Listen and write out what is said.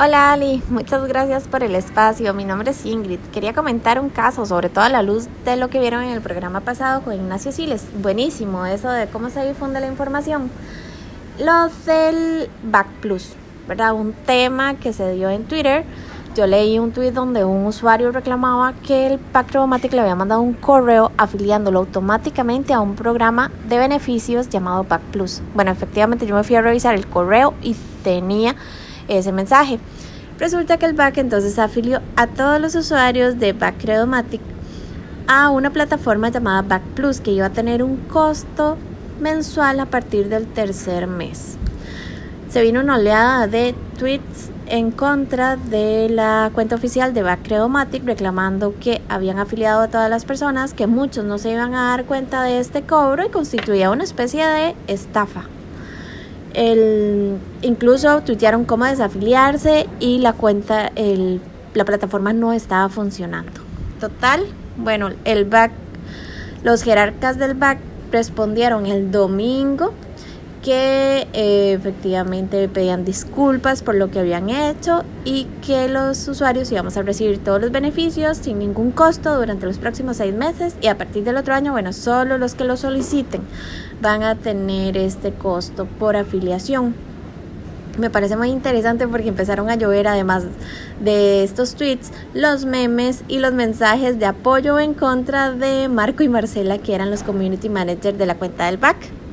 Hola Ali, muchas gracias por el espacio. Mi nombre es Ingrid. Quería comentar un caso, sobre todo a la luz de lo que vieron en el programa pasado con Ignacio Siles. Buenísimo eso de cómo se difunde la información. Lo del Back Plus, ¿verdad? Un tema que se dio en Twitter. Yo leí un tweet donde un usuario reclamaba que el Back le había mandado un correo afiliándolo automáticamente a un programa de beneficios llamado Back Plus. Bueno, efectivamente yo me fui a revisar el correo y tenía ese mensaje. Resulta que el BAC entonces afilió a todos los usuarios de BAC Credomatic a una plataforma llamada BAC Plus que iba a tener un costo mensual a partir del tercer mes. Se vino una oleada de tweets en contra de la cuenta oficial de Back Credomatic reclamando que habían afiliado a todas las personas, que muchos no se iban a dar cuenta de este cobro y constituía una especie de estafa. El, incluso tuitearon cómo desafiliarse y la cuenta, el, la plataforma no estaba funcionando. Total, bueno, el back, los jerarcas del back respondieron el domingo que eh, efectivamente pedían disculpas por lo que habían hecho y que los usuarios íbamos a recibir todos los beneficios sin ningún costo durante los próximos seis meses y a partir del otro año, bueno, solo los que lo soliciten van a tener este costo por afiliación. Me parece muy interesante porque empezaron a llover, además de estos tweets, los memes y los mensajes de apoyo en contra de Marco y Marcela, que eran los community managers de la cuenta del BAC.